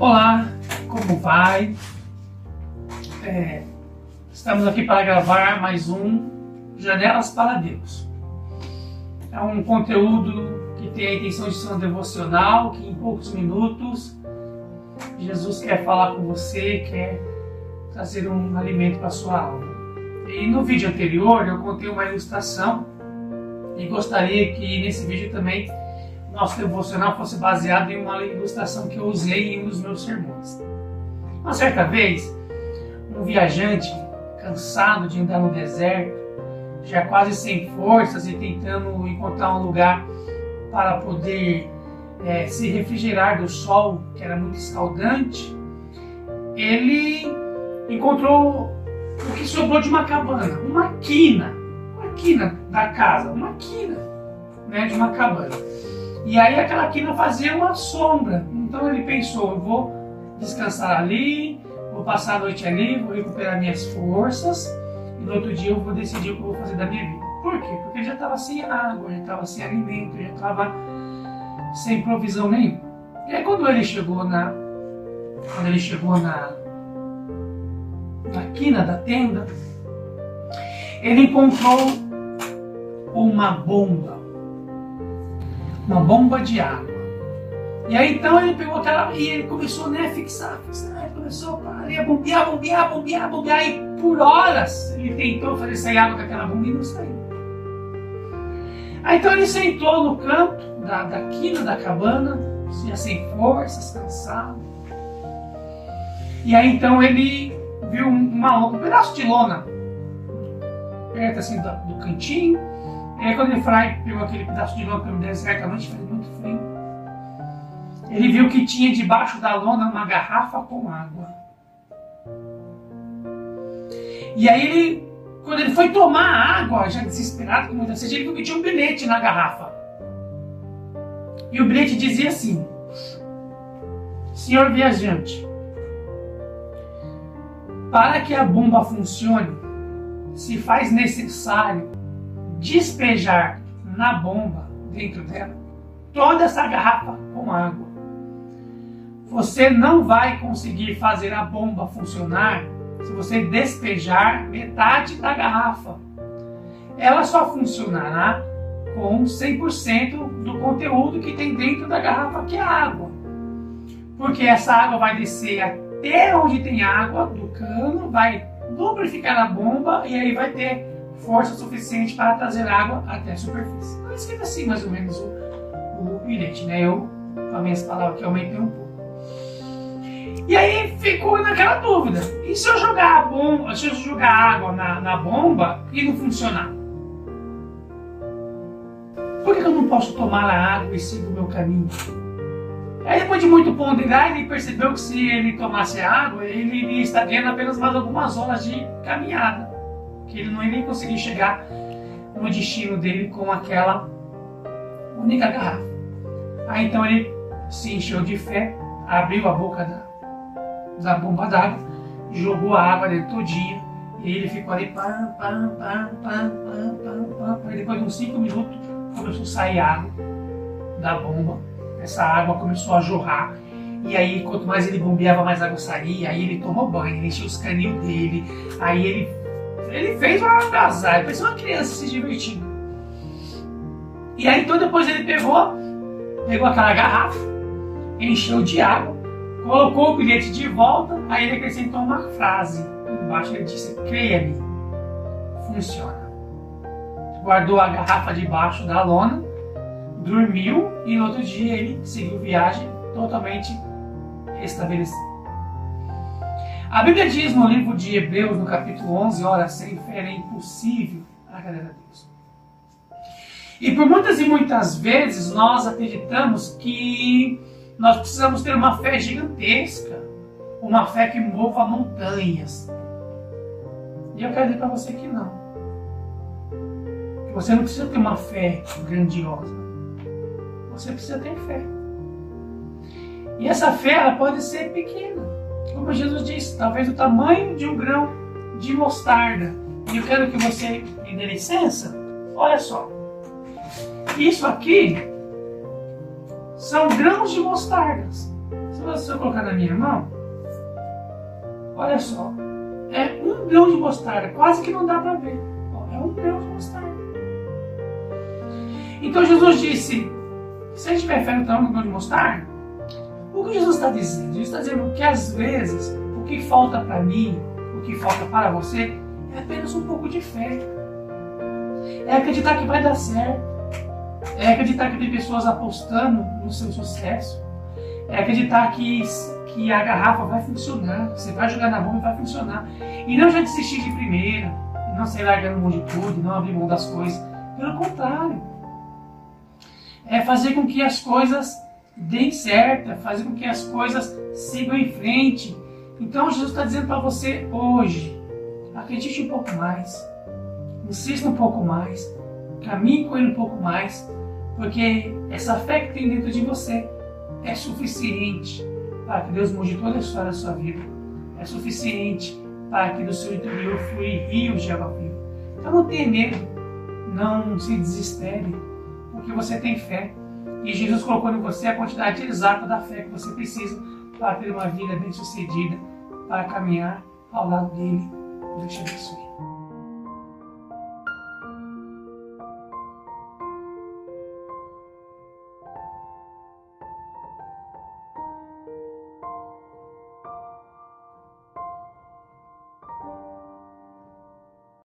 Olá, como vai? É, estamos aqui para gravar mais um Janelas para Deus. É um conteúdo que tem a intenção de ser um devocional, que em poucos minutos Jesus quer falar com você, quer trazer um alimento para sua alma. E no vídeo anterior eu contei uma ilustração e gostaria que nesse vídeo também nosso devocional fosse baseado em uma ilustração que eu usei em um dos meus sermões. Uma certa vez, um viajante, cansado de andar no deserto, já quase sem forças e tentando encontrar um lugar para poder é, se refrigerar do sol, que era muito escaldante, ele encontrou o que sobrou de uma cabana, uma quina, uma quina da casa, uma quina né, de uma cabana. E aí aquela quina fazia uma sombra. Então ele pensou, eu vou descansar ali, vou passar a noite ali, vou recuperar minhas forças e no outro dia eu vou decidir o que eu vou fazer da minha vida. Por quê? Porque ele já estava sem água, já estava sem alimento, já estava sem provisão nenhuma. E aí quando ele chegou na quando ele chegou na na quina da tenda, ele encontrou uma bomba uma bomba de água. E aí então ele pegou aquela e ele começou né, a fixar, fixar, ele começou a bombear, bombear, bombear, bombear, e por horas ele tentou fazer sair água daquela bomba e não saiu. Aí então ele sentou no canto da, da quina da cabana, já sem forças, cansado. E aí então ele viu uma, um pedaço de lona perto assim do, do cantinho e aí quando foi pegou aquele pedaço de lona no deserto à noite, fez muito frio. Ele viu que tinha debaixo da lona uma garrafa com água. E aí ele, quando ele foi tomar água, já desesperado com muita sede, ele viu que tinha um bilhete na garrafa. E o bilhete dizia assim: Senhor viajante, para que a bomba funcione, se faz necessário despejar na bomba dentro dela toda essa garrafa com água. Você não vai conseguir fazer a bomba funcionar se você despejar metade da garrafa. Ela só funcionará com 100% do conteúdo que tem dentro da garrafa, que é água. Porque essa água vai descer até onde tem água do cano, vai lubrificar a bomba e aí vai ter força suficiente para trazer água até a superfície. Então, escrito assim mais ou menos o, o bilhete, né? Eu, com as minhas palavras que aumentei um pouco. E aí ficou naquela dúvida. E se eu jogar a bomba, se eu jogar água na, na bomba e não funcionar? Por que eu não posso tomar a água e seguir o meu caminho? Aí depois de muito ponderar, ele percebeu que se ele tomasse água, ele iria estar ganhando apenas mais algumas horas de caminhada que ele não ia nem conseguir chegar no destino dele com aquela única garrafa. Aí então ele se encheu de fé, abriu a boca da, da bomba d'água, jogou a água dentro todinha, e ele ficou ali, pam, pam, pam, pam, pam, pam, pam. Aí depois de uns 5 minutos começou a sair água da bomba, essa água começou a jorrar. E aí, quanto mais ele bombeava, mais água saía. Aí ele tomou banho, ele encheu os caninhos dele. Aí ele ele fez uma agasalho, parecia uma criança se divertindo. E aí então depois ele pegou, pegou aquela garrafa, encheu de água, colocou o bilhete de volta, aí ele acrescentou uma frase embaixo, ele disse, creia-me, funciona. Guardou a garrafa debaixo da lona, dormiu e no outro dia ele seguiu viagem totalmente restabelecido. A Bíblia diz no livro de Hebreus, no capítulo 11, ora, sem fé é impossível agradar a Deus. E por muitas e muitas vezes nós acreditamos que nós precisamos ter uma fé gigantesca, uma fé que mova montanhas. E eu quero dizer para você que não. Que você não precisa ter uma fé grandiosa. Você precisa ter fé. E essa fé ela pode ser pequena como Jesus disse, talvez o tamanho de um grão de mostarda. E eu quero que você me dê licença. Olha só. Isso aqui são grãos de mostardas. Se eu colocar na minha mão, olha só, é um grão de mostarda, quase que não dá para ver. É um grão de mostarda. Então Jesus disse: se a gente tiver fé no tamanho do grão de mostarda, o que Jesus está dizendo? Jesus está dizendo que às vezes o que falta para mim, o que falta para você, é apenas um pouco de fé. É acreditar que vai dar certo. É acreditar que tem pessoas apostando no seu sucesso. É acreditar que, que a garrafa vai funcionar. Você vai jogar na bomba e vai funcionar. E não já desistir de primeira. Não sair largando mão de tudo. Não abrir mão das coisas. Pelo contrário. É fazer com que as coisas deem certo. É fazer com que as coisas sigam em frente. Então Jesus está dizendo para você hoje. Acredite um pouco mais insista um pouco mais, caminhe com ele um pouco mais, porque essa fé que tem dentro de você é suficiente para que Deus mude toda a história da sua vida. É suficiente para que do seu interior flui rios de água viva. Então não tenha medo, não se desespere, porque você tem fé. E Jesus colocou em você a quantidade exata da fé que você precisa para ter uma vida bem sucedida, para caminhar ao lado dele. Deus te abençoe.